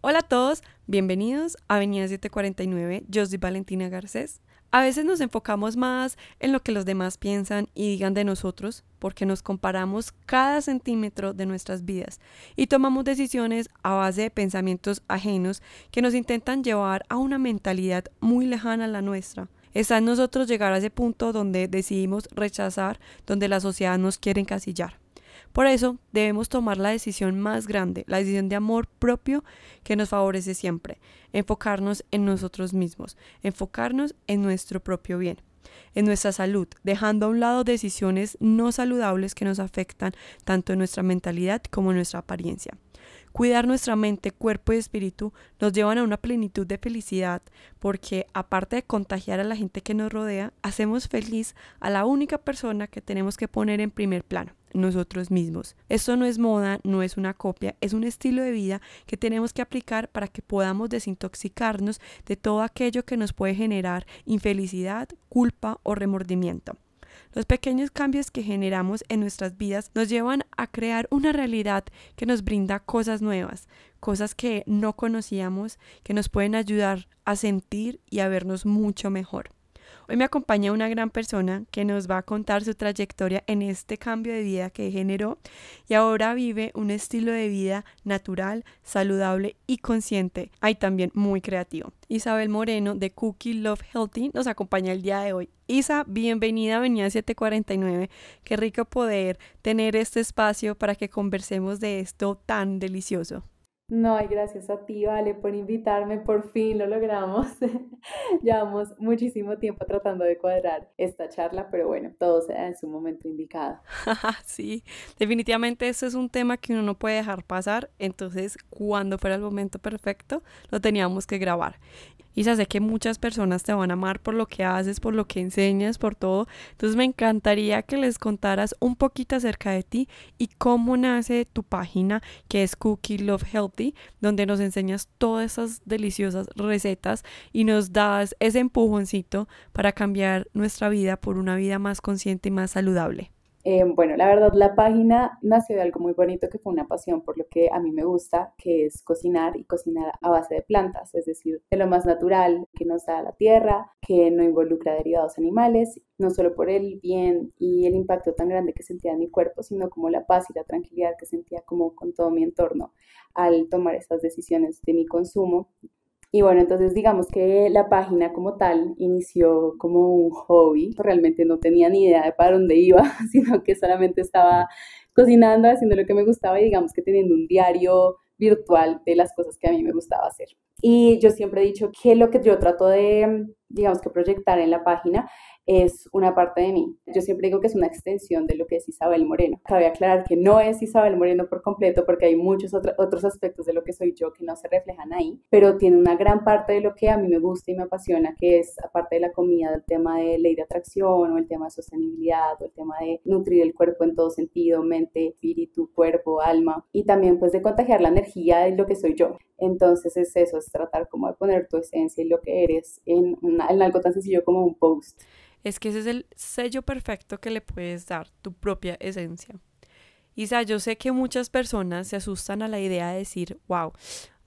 Hola a todos, bienvenidos a Avenida 749. Yo soy Valentina Garcés. A veces nos enfocamos más en lo que los demás piensan y digan de nosotros porque nos comparamos cada centímetro de nuestras vidas y tomamos decisiones a base de pensamientos ajenos que nos intentan llevar a una mentalidad muy lejana a la nuestra. Está en nosotros llegar a ese punto donde decidimos rechazar, donde la sociedad nos quiere encasillar. Por eso debemos tomar la decisión más grande, la decisión de amor propio que nos favorece siempre, enfocarnos en nosotros mismos, enfocarnos en nuestro propio bien en nuestra salud, dejando a un lado decisiones no saludables que nos afectan tanto en nuestra mentalidad como en nuestra apariencia. Cuidar nuestra mente, cuerpo y espíritu nos llevan a una plenitud de felicidad porque aparte de contagiar a la gente que nos rodea, hacemos feliz a la única persona que tenemos que poner en primer plano, nosotros mismos. Esto no es moda, no es una copia, es un estilo de vida que tenemos que aplicar para que podamos desintoxicarnos de todo aquello que nos puede generar infelicidad, culpa o remordimiento. Los pequeños cambios que generamos en nuestras vidas nos llevan a crear una realidad que nos brinda cosas nuevas, cosas que no conocíamos, que nos pueden ayudar a sentir y a vernos mucho mejor. Hoy me acompaña una gran persona que nos va a contar su trayectoria en este cambio de vida que generó y ahora vive un estilo de vida natural, saludable y consciente. Hay también muy creativo. Isabel Moreno de Cookie Love Healthy nos acompaña el día de hoy. Isa, bienvenida a Avenida 749. Qué rico poder tener este espacio para que conversemos de esto tan delicioso. No, hay gracias a ti, Vale, por invitarme, por fin lo logramos. Llevamos muchísimo tiempo tratando de cuadrar esta charla, pero bueno, todo se en su momento indicado. sí, definitivamente eso es un tema que uno no puede dejar pasar, entonces cuando fuera el momento perfecto, lo teníamos que grabar. Y sé que muchas personas te van a amar por lo que haces, por lo que enseñas, por todo. Entonces me encantaría que les contaras un poquito acerca de ti y cómo nace tu página que es Cookie Love Healthy, donde nos enseñas todas esas deliciosas recetas y nos das ese empujoncito para cambiar nuestra vida por una vida más consciente y más saludable. Eh, bueno, la verdad, la página nació de algo muy bonito que fue una pasión por lo que a mí me gusta, que es cocinar y cocinar a base de plantas, es decir, de lo más natural que nos da la tierra, que no involucra derivados animales, no solo por el bien y el impacto tan grande que sentía en mi cuerpo, sino como la paz y la tranquilidad que sentía como con todo mi entorno al tomar estas decisiones de mi consumo y bueno, entonces digamos que la página como tal inició como un hobby. Realmente no tenía ni idea de para dónde iba, sino que solamente estaba cocinando, haciendo lo que me gustaba y digamos que teniendo un diario virtual de las cosas que a mí me gustaba hacer. Y yo siempre he dicho que lo que yo trato de, digamos que proyectar en la página es una parte de mí. Yo siempre digo que es una extensión de lo que es Isabel Moreno. Cabe aclarar que no es Isabel Moreno por completo porque hay muchos otros aspectos de lo que soy yo que no se reflejan ahí, pero tiene una gran parte de lo que a mí me gusta y me apasiona, que es aparte de la comida, el tema de ley de atracción o el tema de sostenibilidad o el tema de nutrir el cuerpo en todo sentido, mente, espíritu, cuerpo, alma y también pues de contagiar la energía de lo que soy yo. Entonces es eso, tratar como de poner tu esencia y lo que eres en, en algo tan sencillo como un post es que ese es el sello perfecto que le puedes dar, tu propia esencia. Isa, yo sé que muchas personas se asustan a la idea de decir, wow,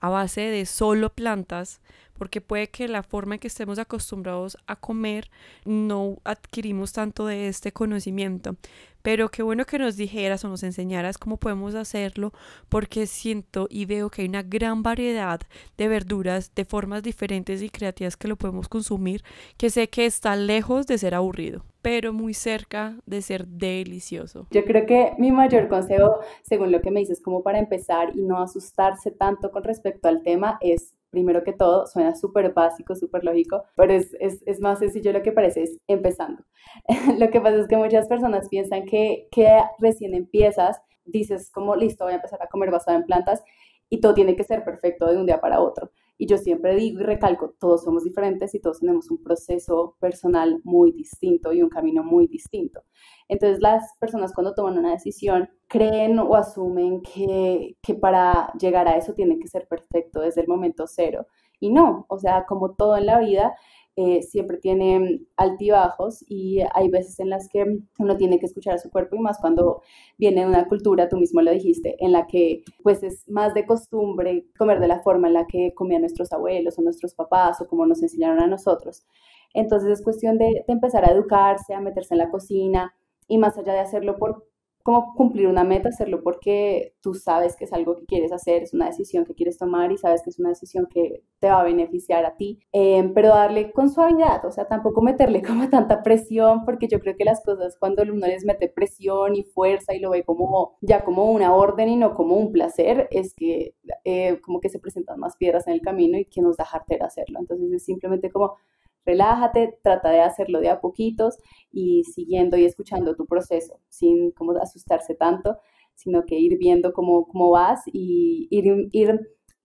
a base de solo plantas, porque puede que la forma en que estemos acostumbrados a comer no adquirimos tanto de este conocimiento. Pero qué bueno que nos dijeras o nos enseñaras cómo podemos hacerlo, porque siento y veo que hay una gran variedad de verduras de formas diferentes y creativas que lo podemos consumir, que sé que está lejos de ser aburrido, pero muy cerca de ser delicioso. Yo creo que mi mayor consejo, según lo que me dices, como para empezar y no asustarse tanto con respecto al tema, es primero que todo, suena súper básico, súper lógico, pero es, es, es, más sencillo lo que parece, es empezando. lo que pasa es que muchas personas piensan que, que recién empiezas, dices como, listo, voy a empezar a comer basado en plantas y todo tiene que ser perfecto de un día para otro. Y yo siempre digo y recalco, todos somos diferentes y todos tenemos un proceso personal muy distinto y un camino muy distinto. Entonces las personas cuando toman una decisión creen o asumen que, que para llegar a eso tiene que ser perfecto desde el momento cero. Y no, o sea, como todo en la vida, eh, siempre tiene altibajos y hay veces en las que uno tiene que escuchar a su cuerpo y más cuando viene de una cultura, tú mismo lo dijiste, en la que pues es más de costumbre comer de la forma en la que comían nuestros abuelos o nuestros papás o como nos enseñaron a nosotros. Entonces es cuestión de, de empezar a educarse, a meterse en la cocina y más allá de hacerlo por como cumplir una meta, hacerlo porque tú sabes que es algo que quieres hacer, es una decisión que quieres tomar y sabes que es una decisión que te va a beneficiar a ti, em, pero darle con suavidad, o sea, tampoco meterle como tanta presión, porque yo creo que las cosas cuando uno les mete presión y fuerza y lo ve como ya como una orden y no como un placer, es que eh, como que se presentan más piedras en el camino y que nos da jartera hacerlo. Entonces es simplemente como relájate, trata de hacerlo de a poquitos y siguiendo y escuchando tu proceso sin como asustarse tanto, sino que ir viendo cómo, cómo vas y ir, ir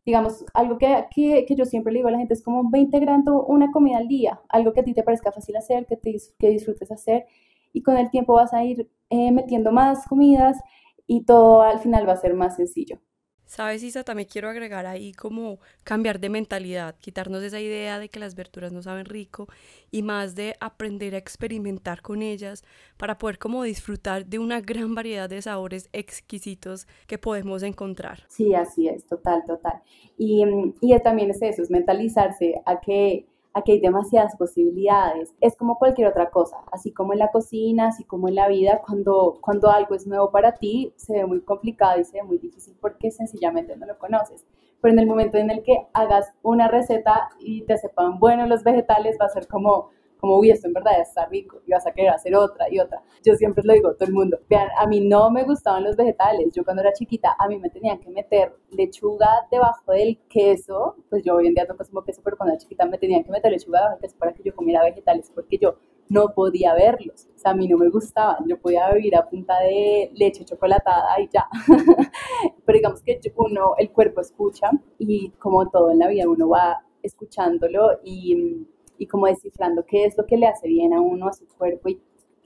digamos, algo que, que, que, yo siempre le digo a la gente es como va integrando una comida al día, algo que a ti te parezca fácil hacer, que, te, que disfrutes hacer y con el tiempo vas a ir eh, metiendo más comidas y todo al final va a ser más sencillo. Sabes, Isa, también quiero agregar ahí como cambiar de mentalidad, quitarnos esa idea de que las verduras no saben rico y más de aprender a experimentar con ellas para poder como disfrutar de una gran variedad de sabores exquisitos que podemos encontrar. Sí, así es, total, total. Y, y también es eso, es mentalizarse a que aquí hay demasiadas posibilidades. Es como cualquier otra cosa, así como en la cocina, así como en la vida, cuando, cuando algo es nuevo para ti, se ve muy complicado y se ve muy difícil porque sencillamente no lo conoces. Pero en el momento en el que hagas una receta y te sepan buenos los vegetales, va a ser como, como, uy, esto en verdad está rico, y vas a querer hacer otra y otra. Yo siempre lo digo a todo el mundo, vean, a mí no me gustaban los vegetales, yo cuando era chiquita, a mí me tenían que meter lechuga debajo del queso, pues yo hoy en día no consumo queso, pero cuando era chiquita me tenían que meter lechuga debajo del queso para que yo comiera vegetales, porque yo no podía verlos, o sea, a mí no me gustaban, yo podía vivir a punta de leche chocolatada y ya, pero digamos que uno, el cuerpo escucha y como todo en la vida uno va escuchándolo y y como descifrando qué es lo que le hace bien a uno, a su cuerpo y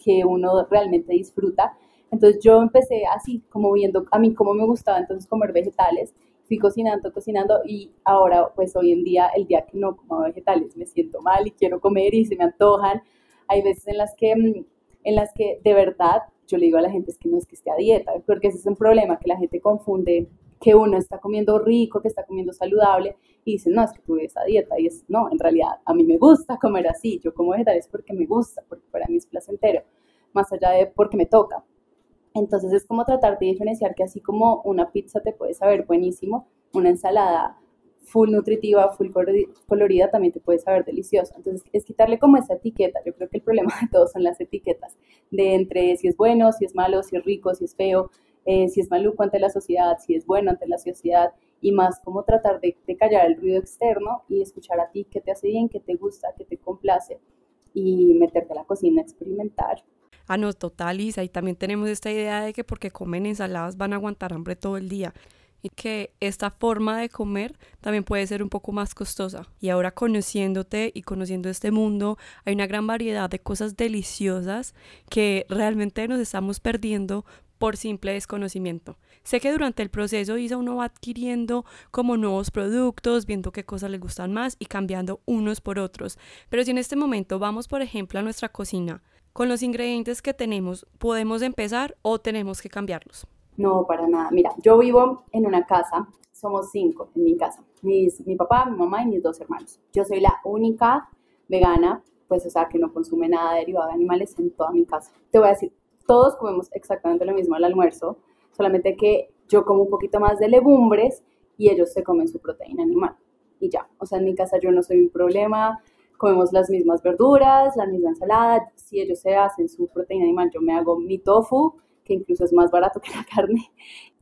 que uno realmente disfruta. Entonces yo empecé así, como viendo a mí cómo me gustaba entonces comer vegetales, fui cocinando, cocinando y ahora pues hoy en día, el día que no como vegetales, me siento mal y quiero comer y se me antojan. Hay veces en las que, mm, en las que de verdad yo le digo a la gente es que no es que esté a dieta, porque ese es un problema que la gente confunde que uno está comiendo rico, que está comiendo saludable y dicen, no, es que tú ves a dieta y es, no, en realidad a mí me gusta comer así, yo como vegetales porque me gusta, porque para mí es placentero, más allá de porque me toca. Entonces es como tratar de diferenciar que así como una pizza te puede saber buenísimo, una ensalada full nutritiva, full colorida también te puede saber deliciosa. Entonces es quitarle como esa etiqueta. Yo creo que el problema de todos son las etiquetas, de entre si es bueno, si es malo, si es rico, si es feo, eh, si es maluco ante la sociedad, si es bueno ante la sociedad y más como tratar de, callar el ruido externo y escuchar a ti qué te hace bien, qué te gusta, qué te complace y meterte a la cocina a experimentar. Ah, no, total, Isa. Y también tenemos esta idea de que porque comen ensaladas van a aguantar hambre todo el día. Y que esta forma de comer también puede ser un poco más costosa. Y ahora conociéndote y conociendo este mundo, hay una gran variedad de cosas deliciosas que realmente nos estamos perdiendo por simple desconocimiento. Sé que durante el proceso ISA uno va adquiriendo como nuevos productos, viendo qué cosas le gustan más y cambiando unos por otros. Pero si en este momento vamos, por ejemplo, a nuestra cocina, con los ingredientes que tenemos, ¿podemos empezar o tenemos que cambiarlos? No, para nada. Mira, yo vivo en una casa, somos cinco en mi casa, mi papá, mi mamá y mis dos hermanos. Yo soy la única vegana, pues o sea, que no consume nada derivado de animales en toda mi casa. Te voy a decir todos comemos exactamente lo mismo al almuerzo, solamente que yo como un poquito más de legumbres y ellos se comen su proteína animal. Y ya, o sea, en mi casa yo no soy un problema, comemos las mismas verduras, la misma ensalada, si ellos se hacen su proteína animal, yo me hago mi tofu, que incluso es más barato que la carne.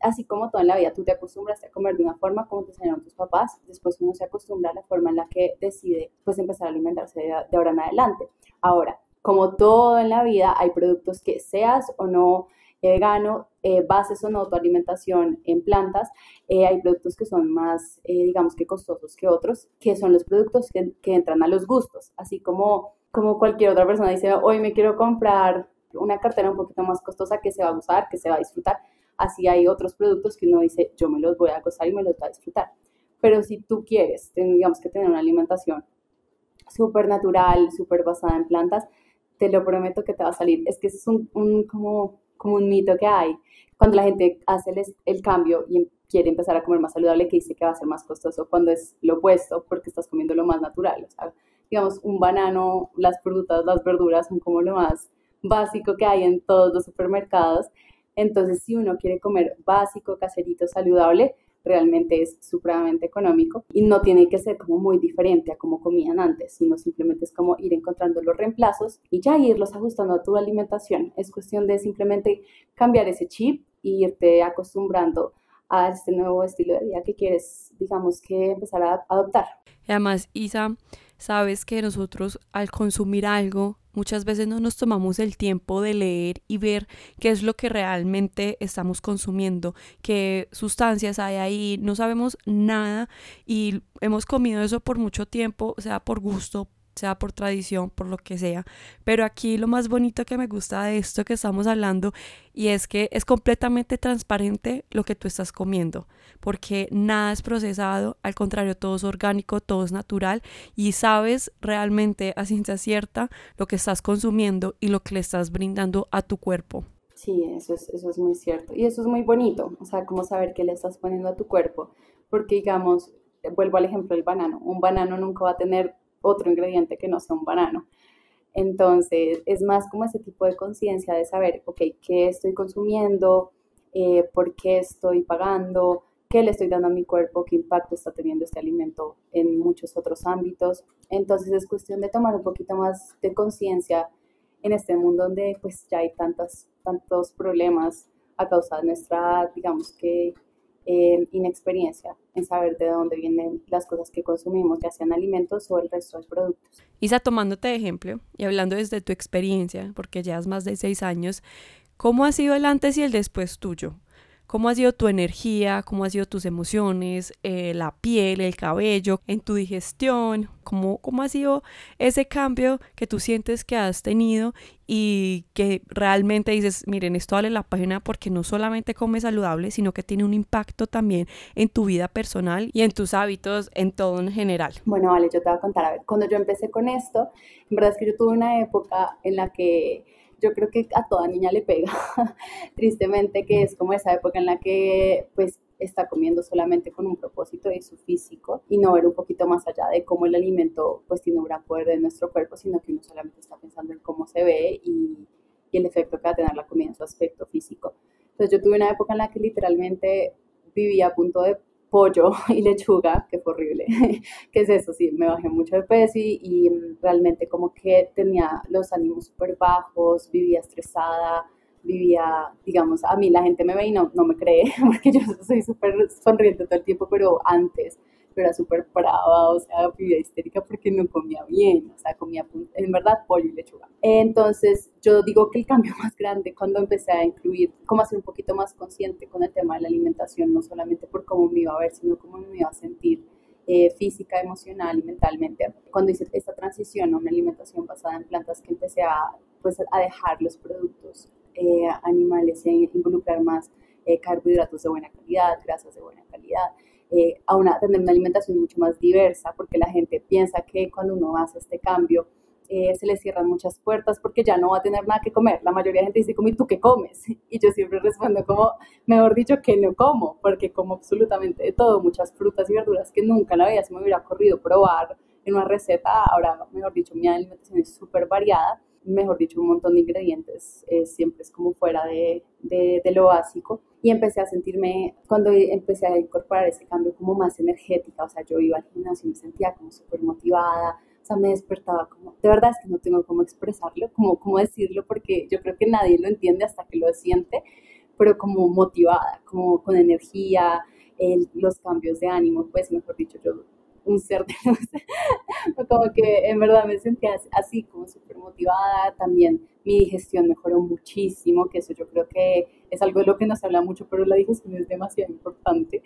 Así como toda la vida tú te acostumbras a comer de una forma como te enseñaron tus papás, después uno se acostumbra a la forma en la que decide pues empezar a alimentarse de, de ahora en adelante. Ahora, como todo en la vida, hay productos que seas o no vegano, eh, bases o no tu alimentación en plantas, eh, hay productos que son más, eh, digamos que costosos que otros, que son los productos que, que, entran a los gustos, así como, como cualquier otra persona dice, hoy me quiero comprar una cartera un poquito más costosa que se va a usar, que se va a disfrutar, así hay otros productos que uno dice, yo me los voy a gozar y me los voy a disfrutar. Pero si tú quieres, digamos que tener una alimentación súper natural, súper basada en plantas, te lo prometo que te va a salir. Es que es un, como, como un mito que hay. Cuando la gente hace el, el cambio y quiere empezar a comer más saludable, que dice que va a ser más costoso, cuando es lo opuesto, porque estás comiendo lo más natural. O sea, digamos, un banano, las frutas, las verduras son como lo más básico que hay en todos los supermercados. Entonces, si uno quiere comer básico, caserito, saludable, realmente es supremamente económico y no tiene que ser como muy diferente a como comían antes, sino simplemente es como ir encontrando los reemplazos y ya irlos ajustando a tu alimentación. Es cuestión de simplemente cambiar ese chip e irte acostumbrando a este nuevo estilo de vida que quieres, digamos, que empezar a adoptar. Además, Isa, sabes que nosotros al consumir algo muchas veces no nos tomamos el tiempo de leer y ver qué es lo que realmente estamos consumiendo, qué sustancias hay ahí, no sabemos nada y hemos comido eso por mucho tiempo, sea por gusto, sea por tradición, por lo que sea. Pero aquí lo más bonito que me gusta de esto que estamos hablando y es que es completamente transparente lo que tú estás comiendo, porque nada es procesado, al contrario, todo es orgánico, todo es natural y sabes realmente a ciencia cierta lo que estás consumiendo y lo que le estás brindando a tu cuerpo. Sí, eso es, eso es muy cierto. Y eso es muy bonito, o sea, como saber qué le estás poniendo a tu cuerpo, porque digamos, vuelvo al ejemplo del banano, un banano nunca va a tener otro ingrediente que no sea un banano. Entonces, es más como ese tipo de conciencia de saber, ok, ¿qué estoy consumiendo? Eh, ¿Por qué estoy pagando? ¿Qué le estoy dando a mi cuerpo? ¿Qué impacto está teniendo este alimento en muchos otros ámbitos? Entonces, es cuestión de tomar un poquito más de conciencia en este mundo donde pues ya hay tantas, tantos problemas a causa de nuestra, digamos que, inexperiencia en saber de dónde vienen las cosas que consumimos, ya sean alimentos o el resto de productos. Isa, tomándote de ejemplo y hablando desde tu experiencia, porque llevas más de seis años, ¿cómo ha sido el antes y el después tuyo? Cómo ha sido tu energía, cómo han sido tus emociones, eh, la piel, el cabello, en tu digestión, cómo, cómo ha sido ese cambio que tú sientes que has tenido y que realmente dices, miren, esto vale la pena porque no solamente comes saludable, sino que tiene un impacto también en tu vida personal y en tus hábitos en todo en general. Bueno, vale, yo te voy a contar, a ver, cuando yo empecé con esto, en verdad es que yo tuve una época en la que yo creo que a toda niña le pega, tristemente, que es como esa época en la que pues está comiendo solamente con un propósito de su físico y no ver un poquito más allá de cómo el alimento pues tiene un gran poder en nuestro cuerpo, sino que uno solamente está pensando en cómo se ve y, y el efecto que va a tener la comida en su aspecto físico. Entonces yo tuve una época en la que literalmente vivía a punto de pollo y lechuga, que fue horrible. ¿Qué es eso? Sí, me bajé mucho de peso y, realmente como que tenía los ánimos súper bajos, vivía estresada, vivía, digamos, a mí la gente me ve y no, no me cree, porque yo soy súper sonriente todo el tiempo, pero antes era súper brava, o sea, vivía histérica porque no comía bien, o sea, comía en verdad pollo y lechuga. Entonces, yo digo que el cambio más grande cuando empecé a incluir, cómo ser un poquito más consciente con el tema de la alimentación, no solamente por cómo me iba a ver, sino cómo me iba a sentir eh, física, emocional y mentalmente. Cuando hice esta transición a una alimentación basada en plantas, que empecé a, pues, a dejar los productos eh, animales e involucrar más eh, carbohidratos de buena calidad, grasas de buena calidad, eh, a, una, tener una alimentación mucho más diversa, porque la gente piensa que cuando uno hace este cambio eh, se le cierran muchas puertas porque ya no va a tener nada que comer. La mayoría de gente dice, ¿y tú qué comes? Y yo siempre respondo como, mejor dicho, que no como, porque como absolutamente de todo, muchas frutas y verduras que nunca en la vida se me hubiera ocurrido probar en una receta. Ahora, mejor dicho, mi alimentación es súper variada mejor dicho, un montón de ingredientes, eh, siempre es como fuera de, de, de, lo básico. Y empecé a sentirme, cuando empecé a incorporar ese cambio como más energética, o sea, yo iba al gimnasio y me sentía como súper motivada, o sea, me despertaba como, de verdad es que no tengo cómo expresarlo, como cómo decirlo, porque yo creo que nadie lo entiende hasta que lo siente, pero como motivada, como con energía, el, los cambios de ánimo, pues mejor dicho, yo un ser de como que en verdad me sentía así, como súper motivada. También mi digestión mejoró muchísimo, que eso yo creo que es algo de lo que no se habla mucho, pero la digestión es demasiado importante.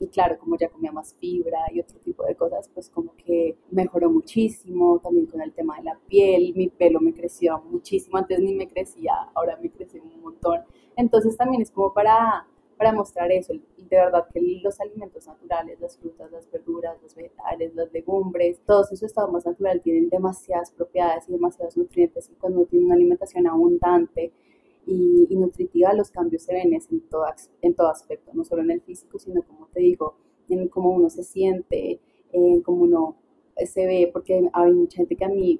Y claro, como ya comía más fibra y otro tipo de cosas, pues como que mejoró muchísimo. También con el tema de la piel, mi pelo me creció muchísimo. Antes ni me crecía, ahora me creció un montón. Entonces también es como para para mostrar eso. Y de verdad que los alimentos naturales, las frutas, las verduras, los vegetales, las legumbres, todos en su estado más natural tienen demasiadas propiedades y demasiados nutrientes y cuando uno tiene una alimentación abundante y, nutritiva, los cambios se ven en todo, en todo aspecto, no solo en el físico, sino como te digo, en cómo uno se siente, en cómo uno se ve, porque hay mucha gente que a mí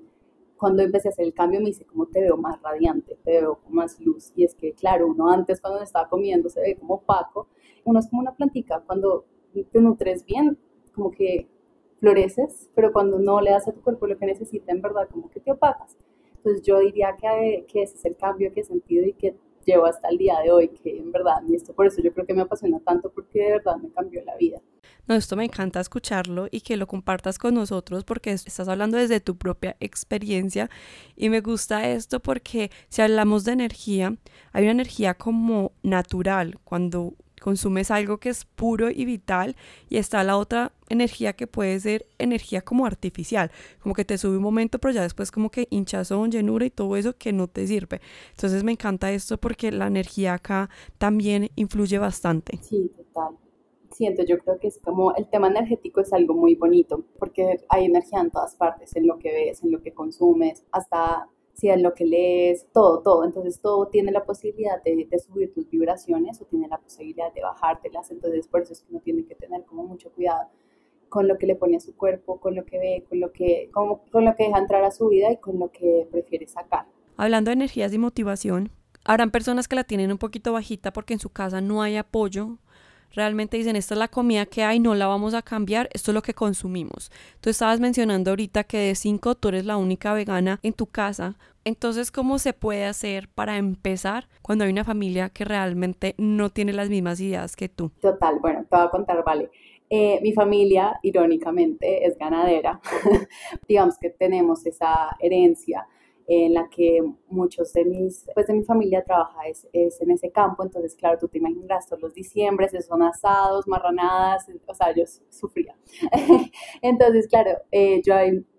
cuando empecé a hacer el cambio me dice, ¿cómo te veo más radiante? Te veo con más luz. Y es que, claro, uno antes cuando estaba comiendo se ve como opaco. Uno es como una plantica. Cuando te nutres bien, como que floreces, pero cuando no le das a tu cuerpo lo que necesita, en verdad, como que te opacas. Entonces yo diría que, que ese es el cambio que he sentido y que llevo hasta el día de hoy, que en verdad, y esto por eso yo creo que me apasiona tanto, porque de verdad me cambió la vida. No, esto me encanta escucharlo y que lo compartas con nosotros porque estás hablando desde tu propia experiencia y me gusta esto porque si hablamos de energía, hay una energía como natural cuando consumes algo que es puro y vital y está la otra energía que puede ser energía como artificial, como que te sube un momento pero ya después como que hinchazón, llenura y todo eso que no te sirve. Entonces me encanta esto porque la energía acá también influye bastante. Sí, total siento, yo creo que es como el tema energético es algo muy bonito, porque hay energía en todas partes, en lo que ves, en lo que consumes, hasta si en lo que lees, todo, todo. Entonces todo tiene la posibilidad de, subir tus vibraciones o tiene la posibilidad de bajártelas. Entonces por eso es que uno tiene que tener como mucho cuidado con lo que le pone a su cuerpo, con lo que ve, con lo que, con, con lo que deja entrar a su vida y con lo que prefiere sacar. Hablando de energías y motivación, habrán personas que la tienen un poquito bajita porque en su casa no hay apoyo realmente dicen, esta es la comida que hay, no la vamos a cambiar, esto es lo que consumimos. Tú estabas mencionando ahorita que de cinco tú eres la única vegana en tu casa. Entonces, ¿cómo se puede hacer para empezar cuando hay una familia que realmente no tiene las mismas ideas que tú? Total, bueno, te voy a contar, vale. Eh, mi familia, irónicamente, es ganadera. Digamos que tenemos esa herencia en la que muchos de mis, pues de mi familia trabaja es, es, en ese campo, entonces claro, tú te imaginas todos los diciembres, son asados, marranadas, o sea, yo sufría. entonces, claro, eh, yo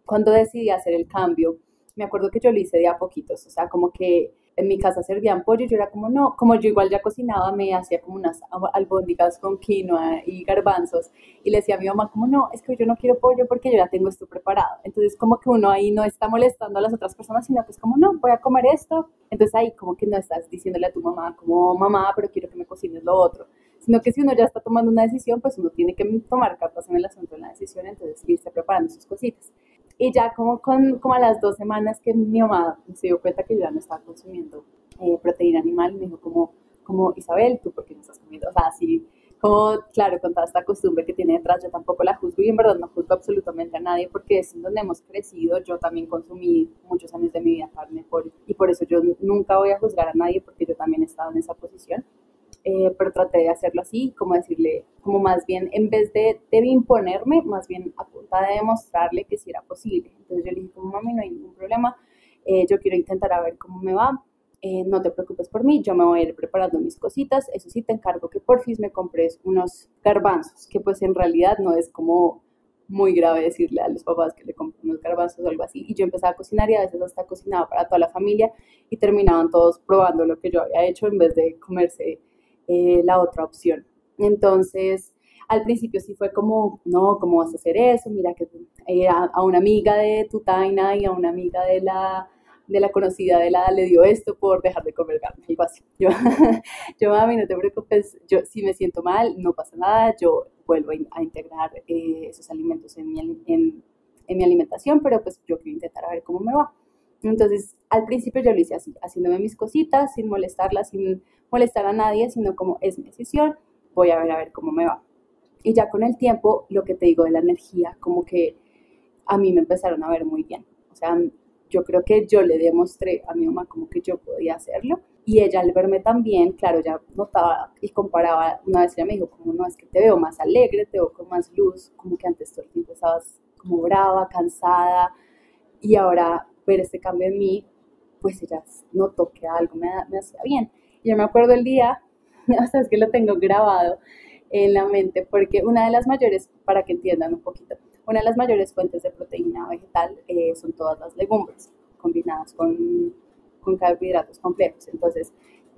cuando decidí hacer el cambio, me acuerdo que yo lo hice de a poquitos, o sea, como que en mi casa servían pollo, yo era como, no, como yo igual ya cocinaba, me hacía como unas albóndigas con quinoa y garbanzos, y le decía a mi mamá como, no, es que yo no quiero pollo porque yo ya tengo esto preparado. Entonces como que uno ahí no está molestando a las otras personas, sino que es como, no, voy a comer esto. Entonces ahí como que no estás diciéndole a tu mamá como, mamá, pero quiero que me cocines lo otro. Sino que si uno ya está tomando una decisión, pues uno tiene que tomar cartas en el asunto de la decisión, entonces irse preparando sus cositas. Y ya como, con, como a las dos semanas que mi mamá se dio cuenta que yo ya no estaba consumiendo eh, proteína animal, me dijo como, como, Isabel, ¿tú por qué no estás comiendo? O sea, así como, claro, con toda esta costumbre que tiene detrás, yo tampoco la juzgo y en verdad no juzgo absolutamente a nadie porque es donde hemos crecido. Yo también consumí muchos años de mi vida carne por, y por eso yo nunca voy a juzgar a nadie porque yo también he estado en esa posición. Eh, pero traté de hacerlo así, como decirle, como más bien, en vez de, de imponerme, más bien a punta de demostrarle que sí era posible. Entonces yo le dije, como mami, no hay ningún problema, eh, yo quiero intentar a ver cómo me va, eh, no te preocupes por mí, yo me voy a ir preparando mis cositas, eso sí te encargo que porfis me compres unos garbanzos, que pues en realidad no es como muy grave decirle a los papás que le compren unos garbanzos o algo así. Y yo empezaba a cocinar y a veces hasta cocinaba para toda la familia y terminaban todos probando lo que yo había hecho en vez de comerse eh, la otra opción. Entonces, al principio sí fue como, no, ¿cómo vas a hacer eso? Mira que eh, a, una amiga de tu taina y a una amiga de la, de la conocida de la le dio esto por dejar de comer carne, algo así. Yo, yo mami, no te preocupes, yo si me siento mal, no pasa nada, yo vuelvo a, integrar eh, esos alimentos en mi, en, en mi alimentación, pero pues yo quiero intentar a ver cómo me va. Entonces, al principio yo lo hice así, haciéndome mis cositas, sin molestarla, sin molestar a nadie, sino como es mi decisión, voy a ver a ver cómo me va. Y ya con el tiempo, lo que te digo de la energía, como que a mí me empezaron a ver muy bien. O sea, yo creo que yo le demostré a mi mamá como que yo podía hacerlo. Y ella al verme también, claro, ya notaba y comparaba, una vez ella me dijo, como no, es que te veo más alegre, te veo con más luz, como que antes todo el tiempo estabas como brava, cansada, y ahora ver este cambio en mí, pues ella notó que algo me, me hacía bien. Yo me acuerdo el día, sea, es que lo tengo grabado en la mente, porque una de las mayores, para que entiendan un poquito, una de las mayores fuentes de proteína vegetal eh, son todas las legumbres combinadas con, con carbohidratos complejos. Entonces,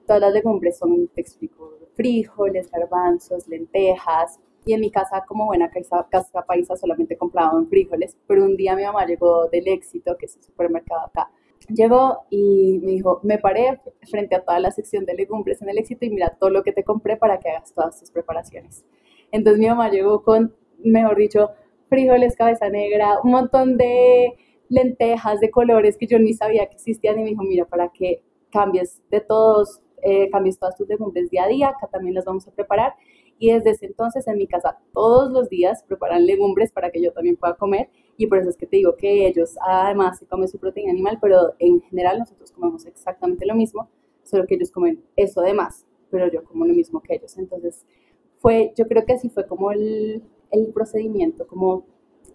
todas las legumbres son, te explico frijoles, garbanzos, lentejas, y en mi casa, como buena casa, casa paisa, solamente compraban frijoles. Pero un día mi mamá llegó del éxito, que es un supermercado acá. Llegó y me dijo, me paré frente a toda la sección de legumbres en el éxito y mira todo lo que te compré para que hagas todas tus preparaciones. Entonces mi mamá llegó con, mejor dicho, frijoles, cabeza negra, un montón de lentejas de colores que yo ni sabía que existían y me dijo, mira, para que cambies de todos, eh, cambies todas tus legumbres día a día, acá también las vamos a preparar y desde ese entonces en mi casa todos los días preparan legumbres para que yo también pueda comer y por eso es que te digo que ellos además se comen su proteína animal, pero en general nosotros comemos exactamente lo mismo, solo que ellos comen eso además, pero yo como lo mismo que ellos. Entonces fue, yo creo que así fue como el, el procedimiento, como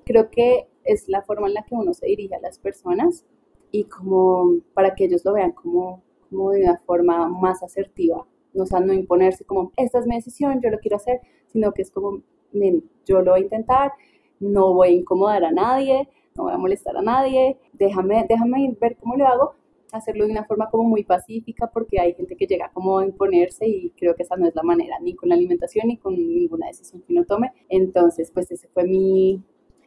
creo que es la forma en la que uno se dirige a las personas y como para que ellos lo vean como, como de una forma más asertiva o sea, no imponerse como, esta es mi decisión, yo lo quiero hacer, sino que es como, yo lo voy a intentar, no voy a incomodar a nadie, no voy a molestar a nadie, déjame, déjame ver cómo lo hago, hacerlo de una forma como muy pacífica, porque hay gente que llega como a imponerse y creo que esa no es la manera, ni con la alimentación ni con ninguna decisión que uno tome. Entonces, pues ese fue mi,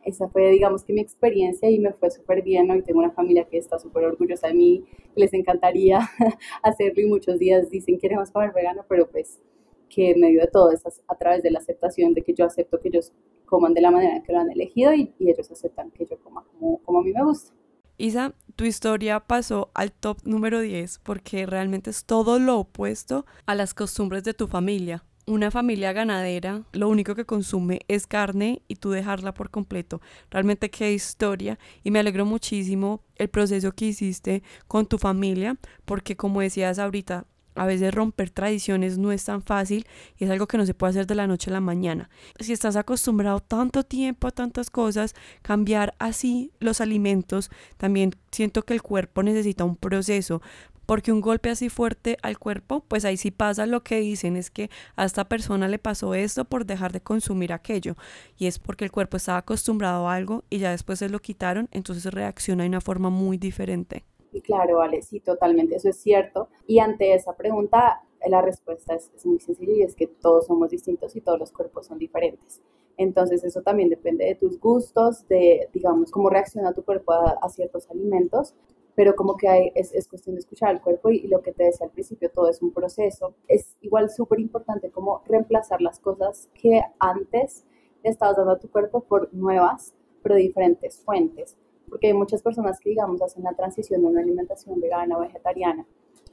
esa fue, digamos que mi experiencia y me fue súper bien. Hoy tengo una familia que está súper orgullosa de mí, les encantaría hacerlo y muchos días dicen queremos comer vegano, pero pues que en medio de todo es a través de la aceptación de que yo acepto que ellos coman de la manera que lo han elegido y, ellos aceptan que yo coma como, como a mí me gusta. Isa, tu historia pasó al top número 10 porque realmente es todo lo opuesto a las costumbres de tu familia una familia ganadera lo único que consume es carne y tú dejarla por completo. Realmente qué historia y me alegro muchísimo el proceso que hiciste con tu familia porque como decías ahorita, a veces romper tradiciones no es tan fácil y es algo que no se puede hacer de la noche a la mañana. Si estás acostumbrado tanto tiempo a tantas cosas, cambiar así los alimentos, también siento que el cuerpo necesita un proceso porque un golpe así fuerte al cuerpo, pues ahí sí pasa lo que dicen, es que a esta persona le pasó esto por dejar de consumir aquello, y es porque el cuerpo estaba acostumbrado a algo y ya después se lo quitaron, entonces reacciona de una forma muy diferente. Claro, vale, sí, totalmente, eso es cierto. Y ante esa pregunta, la respuesta es, muy sencilla y es que todos somos distintos y todos los cuerpos son diferentes. Entonces eso también depende de tus gustos, de, digamos, cómo reacciona tu cuerpo a ciertos alimentos pero como que hay, es, es, cuestión de escuchar al cuerpo y, lo que te decía al principio, todo es un proceso. Es igual súper importante como reemplazar las cosas que antes le estabas dando a tu cuerpo por nuevas, pero diferentes fuentes, porque hay muchas personas que, digamos, hacen la transición de una alimentación vegana o vegetariana,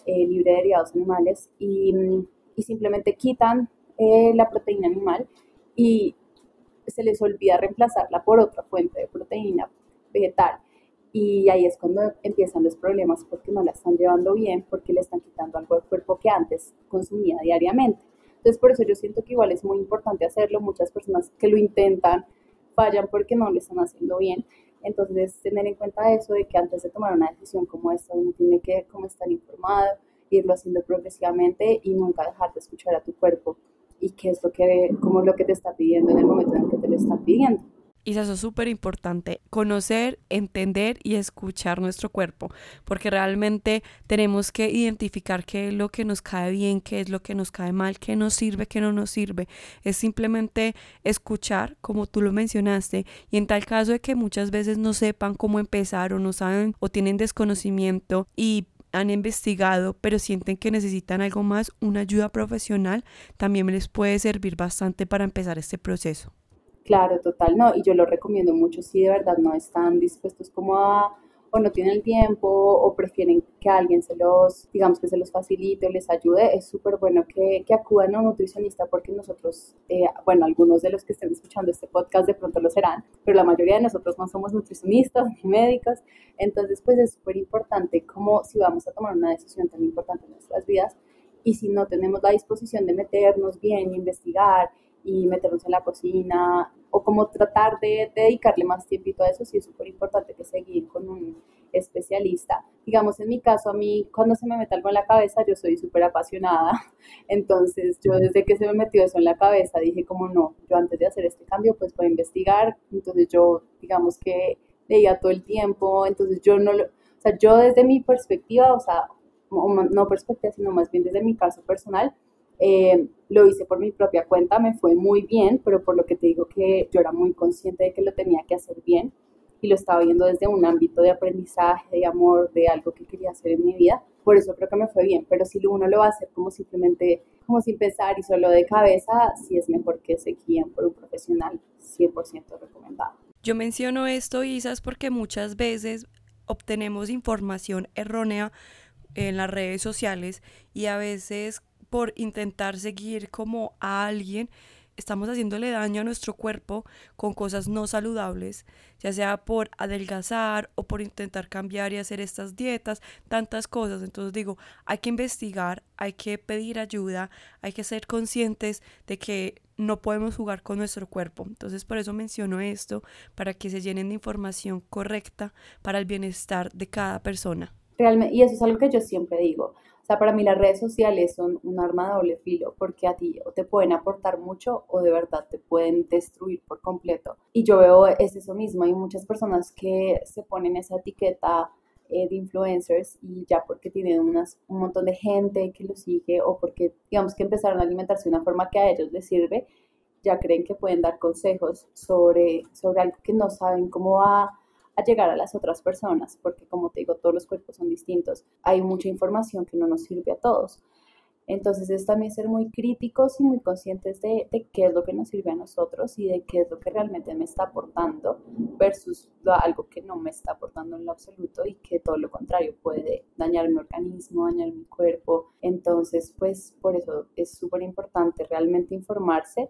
eh, libre de derivados animales, y, y simplemente quitan eh, la proteína animal y se les olvida reemplazarla por otra fuente de proteína vegetal y ahí es cuando empiezan los problemas porque no la están llevando bien, porque le están quitando algo al cuerpo que antes consumía diariamente. Entonces, por eso yo siento que igual es muy importante hacerlo. Muchas personas que lo intentan fallan porque no lo están haciendo bien. Entonces, tener en cuenta eso de que antes de tomar una decisión como esta, uno tiene que como estar informado, irlo haciendo progresivamente y nunca dejar de escuchar a tu cuerpo y qué es lo que, como lo que te está pidiendo en el momento en el que te lo está pidiendo. Y eso es súper importante, conocer, entender y escuchar nuestro cuerpo, porque realmente tenemos que identificar qué es lo que nos cae bien, qué es lo que nos cae mal, qué nos sirve, qué no nos sirve. Es simplemente escuchar, como tú lo mencionaste, y en tal caso de que muchas veces no sepan cómo empezar o no saben o tienen desconocimiento y han investigado, pero sienten que necesitan algo más, una ayuda profesional, también les puede servir bastante para empezar este proceso. Claro, total, no, y yo lo recomiendo mucho si de verdad no están dispuestos como a, o no tienen el tiempo, o prefieren que alguien se los, digamos que se los facilite o les ayude, es súper bueno que, que, acudan a un nutricionista porque nosotros, eh, bueno, algunos de los que estén escuchando este podcast de pronto lo serán, pero la mayoría de nosotros no somos nutricionistas ni médicos, entonces pues es súper importante como si vamos a tomar una decisión tan importante en nuestras vidas y si no tenemos la disposición de meternos bien, investigar, y meternos en la cocina o como tratar de, dedicarle más tiempo a eso, sí es súper importante que seguir con un especialista. Digamos, en mi caso, a mí cuando se me mete algo en la cabeza, yo soy súper apasionada. Entonces, yo desde que se me metió eso en la cabeza, dije como no, yo antes de hacer este cambio, pues voy a investigar. Entonces, yo, digamos que leía todo el tiempo. Entonces, yo no lo, o sea, yo desde mi perspectiva, o sea, no perspectiva, sino más bien desde mi caso personal, eh, lo hice por mi propia cuenta, me fue muy bien, pero por lo que te digo que yo era muy consciente de que lo tenía que hacer bien y lo estaba viendo desde un ámbito de aprendizaje, de amor, de algo que quería hacer en mi vida. Por eso creo que me fue bien, pero si uno lo va a hacer como simplemente, como sin pensar y solo de cabeza, sí es mejor que se guíen por un profesional 100% recomendado. Yo menciono esto, Isas, porque muchas veces obtenemos información errónea en las redes sociales y a veces por intentar seguir como a alguien estamos haciéndole daño a nuestro cuerpo con cosas no saludables, ya sea por adelgazar o por intentar cambiar y hacer estas dietas, tantas cosas. Entonces digo, hay que investigar, hay que pedir ayuda, hay que ser conscientes de que no podemos jugar con nuestro cuerpo. Entonces por eso menciono esto, para que se llenen de información correcta para el bienestar de cada persona. Realmente, y eso es algo que yo siempre digo. Para mí las redes sociales son un arma de doble filo porque a ti o te pueden aportar mucho o de verdad te pueden destruir por completo. Y yo veo es eso mismo, hay muchas personas que se ponen esa etiqueta eh, de influencers y ya porque tienen unas, un montón de gente que los sigue o porque digamos que empezaron a alimentarse de una forma que a ellos les sirve, ya creen que pueden dar consejos sobre, sobre algo que no saben cómo va a llegar a las otras personas, porque como te digo, todos los cuerpos son distintos. Hay mucha información que no nos sirve a todos. Entonces es también ser muy críticos y muy conscientes de, de, qué es lo que nos sirve a nosotros y de qué es lo que realmente me está aportando versus algo que no me está aportando en lo absoluto y que todo lo contrario puede dañar mi organismo, dañar mi cuerpo. Entonces, pues por eso es súper importante realmente informarse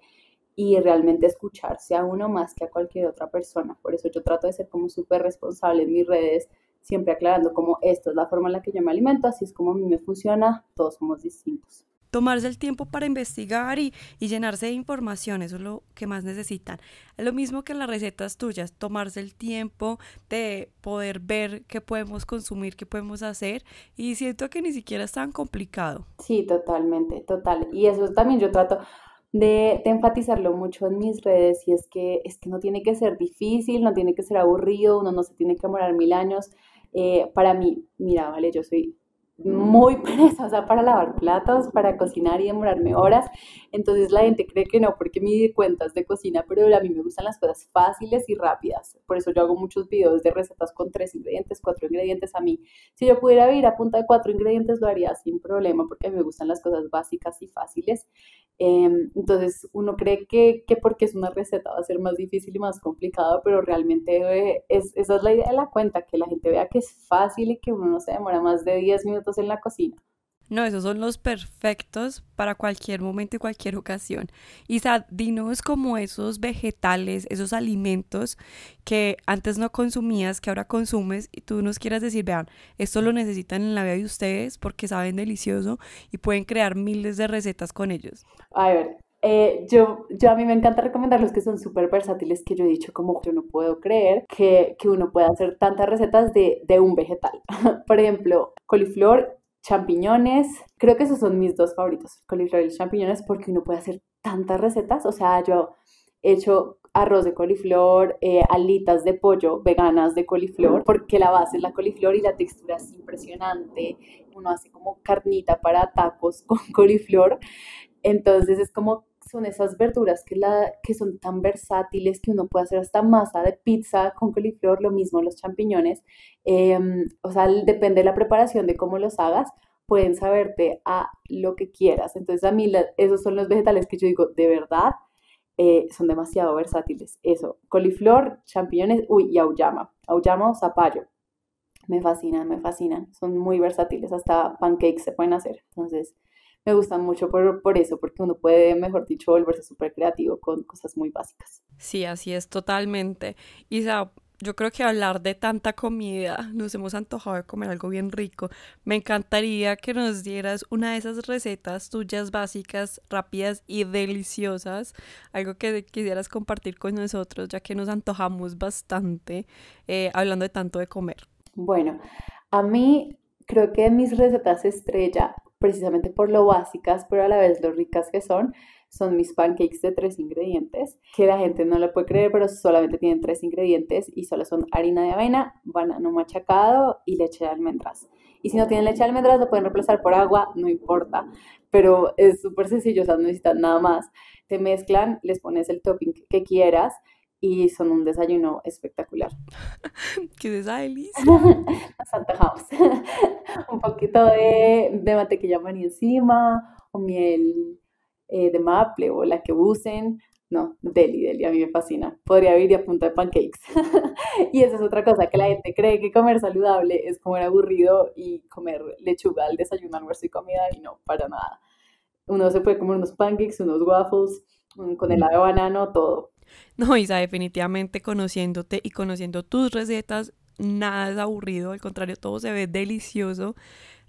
y realmente escucharse a uno más que a cualquier otra persona. Por eso yo trato de ser como súper responsable en mis redes, siempre aclarando como esto es la forma en la que yo me alimento, así es como a mí me funciona, todos somos distintos. Tomarse el tiempo para investigar y, y llenarse de información, eso es lo que más necesitan. Es lo mismo que en las recetas tuyas, tomarse el tiempo de poder ver qué podemos consumir, qué podemos hacer y siento que ni siquiera es tan complicado. Sí, totalmente, total. Y eso también yo trato, de, enfatizarlo mucho en mis redes y es que, es que no tiene que ser difícil, no tiene que ser aburrido, uno no se tiene que demorar mil años. Eh, para mí, mira, vale, yo soy muy perezosa para lavar platos, para cocinar y demorarme horas. Entonces la gente cree que no, porque me cuentas de cocina, pero a mí me gustan las cosas fáciles y rápidas. Por eso yo hago muchos videos de recetas con tres ingredientes, cuatro ingredientes. A mí, si yo pudiera vivir a punta de cuatro ingredientes, lo haría sin problema, porque a mí me gustan las cosas básicas y fáciles. Em, entonces uno cree que, que, porque es una receta va a ser más difícil y más complicado, pero realmente eh, es, esa es la idea de la cuenta, que la gente vea que es fácil y que uno no se demora más de 10 minutos en la cocina. No, esos son los perfectos para cualquier momento y cualquier ocasión. Isa, dinos como esos vegetales, esos alimentos que antes no consumías, que ahora consumes y tú nos quieras decir, vean, esto lo necesitan en la vida de ustedes porque saben delicioso y pueden crear miles de recetas con ellos. A ver, eh, yo, yo a mí me encanta recomendar los que son súper versátiles, que yo he dicho como yo no puedo creer que, que uno pueda hacer tantas recetas de, de un vegetal. Por ejemplo, coliflor champiñones. Creo que esos son mis dos favoritos, coliflor y champiñones, porque uno puede hacer tantas recetas. O sea, yo he hecho arroz de coliflor, eh, alitas de pollo veganas de coliflor, porque la base es la coliflor y la textura es impresionante. Uno hace como carnita para tacos con coliflor. Entonces es como son esas verduras que, la, que son tan versátiles que uno puede hacer hasta masa de pizza con coliflor, lo mismo los champiñones. Em, o sea, depende de la preparación de cómo los hagas, pueden saberte a lo que quieras. Entonces a mí esos son los vegetales que yo digo, de verdad, eh, son demasiado versátiles. Eso, coliflor, champiñones, uy, y auyama. Auyama o zapallo. Me fascinan, me fascinan. Son muy versátiles, hasta pancakes se pueden hacer. Entonces, me gustan mucho por, por eso, porque uno puede, mejor dicho, volverse súper creativo con cosas muy básicas. Sí, así es, totalmente. Isa, yo creo que hablar de tanta comida, nos hemos antojado de comer algo bien rico. Me encantaría que nos dieras una de esas recetas tuyas básicas, rápidas y deliciosas, algo que quisieras compartir con nosotros, ya que nos antojamos bastante eh, hablando de tanto de comer. Bueno, a mí creo que mis recetas estrella precisamente por lo básicas, pero a la vez lo ricas que son, son mis pancakes de tres ingredientes, que la gente no lo puede creer, pero solamente tienen tres ingredientes y solo son harina de avena, banano machacado y leche de almendras. Y si no tienen leche de almendras, lo pueden reemplazar por agua, no importa. Pero es súper sencillo, o sea, no necesitan nada más. Te mezclan, les pones el topping que quieras y son un desayuno espectacular. ¡Qué delicia! Nos antojamos. un poquito de, de mantequilla maní encima o miel eh, de maple o la que usen. No, deli, deli, a mí me fascina. Podría vivir a punta de pancakes. y esa es otra cosa, que la gente cree que comer saludable es comer aburrido y comer lechuga al desayuno, almuerzo y comida, y no, para nada. Uno se puede comer unos pancakes, unos waffles, con helado de banano, todo. No, Isa, definitivamente conociéndote y conociendo tus recetas, nada es aburrido, al contrario, todo se ve delicioso.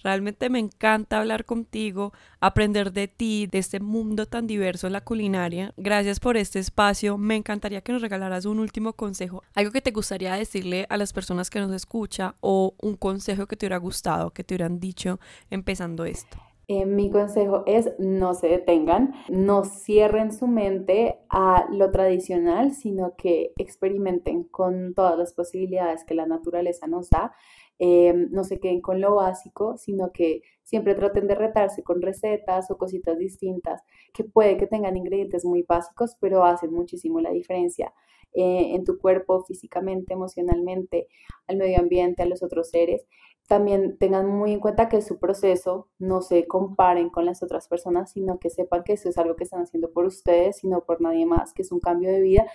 Realmente me encanta hablar contigo, aprender de ti, de este mundo tan diverso la culinaria. Gracias por este espacio. Me encantaría que nos regalaras un último consejo, algo que te gustaría decirle a las personas que nos escuchan o un consejo que te hubiera gustado, que te hubieran dicho empezando esto. Eh, mi consejo es no se detengan, no cierren su mente a lo tradicional, sino que experimenten con todas las posibilidades que la naturaleza nos da. Eh, no se queden con lo básico, sino que siempre traten de retarse con recetas o cositas distintas que puede que tengan ingredientes muy básicos, pero hacen muchísimo la diferencia eh, en tu cuerpo, físicamente, emocionalmente, al medio ambiente, a los otros seres también tengan muy en cuenta que su proceso no se comparen con las otras personas, sino que sepan que eso es algo que están haciendo por ustedes y no por nadie más, que es un cambio de vida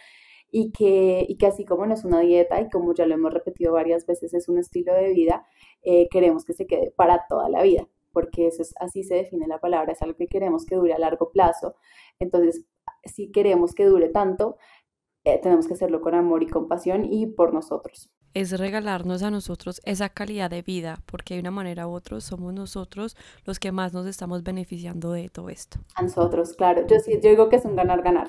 y que, y que así como no es una dieta y como ya lo hemos repetido varias veces, es un estilo de vida, eh, queremos que se quede para toda la vida, porque eso es, así se define la palabra, es algo que queremos que dure a largo plazo. Entonces, si queremos que dure tanto, eh, tenemos que hacerlo con amor y compasión y por nosotros es regalarnos a nosotros esa calidad de vida, porque de una manera u otra somos nosotros los que más nos estamos beneficiando de todo esto. A nosotros, claro. Yo sí, yo digo que es un ganar-ganar,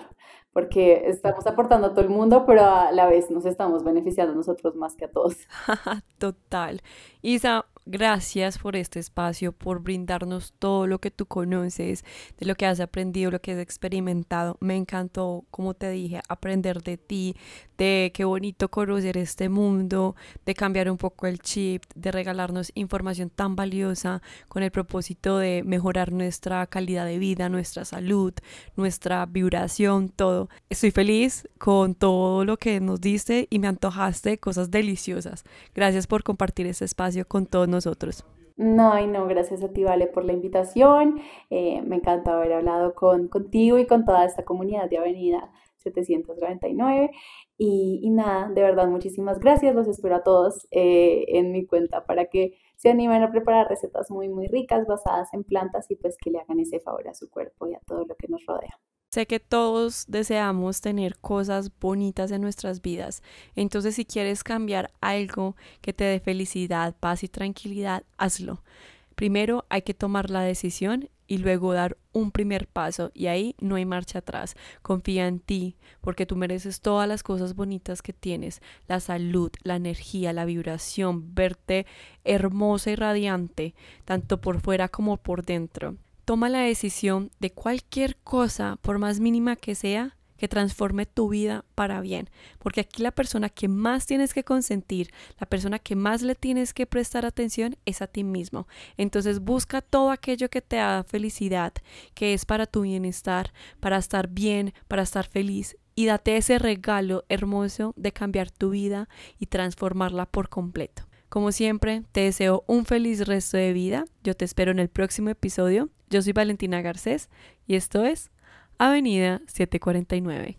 porque estamos aportando a todo el mundo, pero a la vez nos estamos beneficiando a nosotros más que a todos. Total. Isa, Gracias por este espacio, por brindarnos todo lo que tú conoces, de lo que has aprendido, lo que has experimentado. Me encantó, como te dije, aprender de ti, de qué bonito conocer este mundo, de cambiar un poco el chip, de regalarnos información tan valiosa con el propósito de mejorar nuestra calidad de vida, nuestra salud, nuestra vibración, todo. Estoy feliz con todo lo que nos diste y me antojaste cosas deliciosas. Gracias por compartir este espacio con todos nosotros. No, y no, gracias a ti, Vale, por la invitación. Eh, me encanta haber hablado con, contigo y con toda esta comunidad de Avenida 799. Y, y nada, de verdad, muchísimas gracias. Los espero a todos eh, en mi cuenta para que se animen a preparar recetas muy, muy ricas basadas en plantas y pues que le hagan ese favor a su cuerpo y a todo lo que nos rodea. Sé que todos deseamos tener cosas bonitas en nuestras vidas. Entonces, si quieres cambiar algo que te dé felicidad, paz y tranquilidad, hazlo. Primero hay que tomar la decisión y luego dar un primer paso y ahí no hay marcha atrás. Confía en ti porque tú mereces todas las cosas bonitas que tienes, la salud, la energía, la vibración, verte hermosa y radiante, tanto por fuera como por dentro toma la decisión de cualquier cosa, por más mínima que sea, que transforme tu vida para bien. Porque aquí la persona que más tienes que consentir, la persona que más le tienes que prestar atención es a ti mismo. Entonces busca todo aquello que te da felicidad, que es para tu bienestar, para estar bien, para estar feliz. Y date ese regalo hermoso de cambiar tu vida y transformarla por completo. Como siempre, te deseo un feliz resto de vida. Yo te espero en el próximo episodio. Yo soy Valentina Garcés y esto es Avenida 749.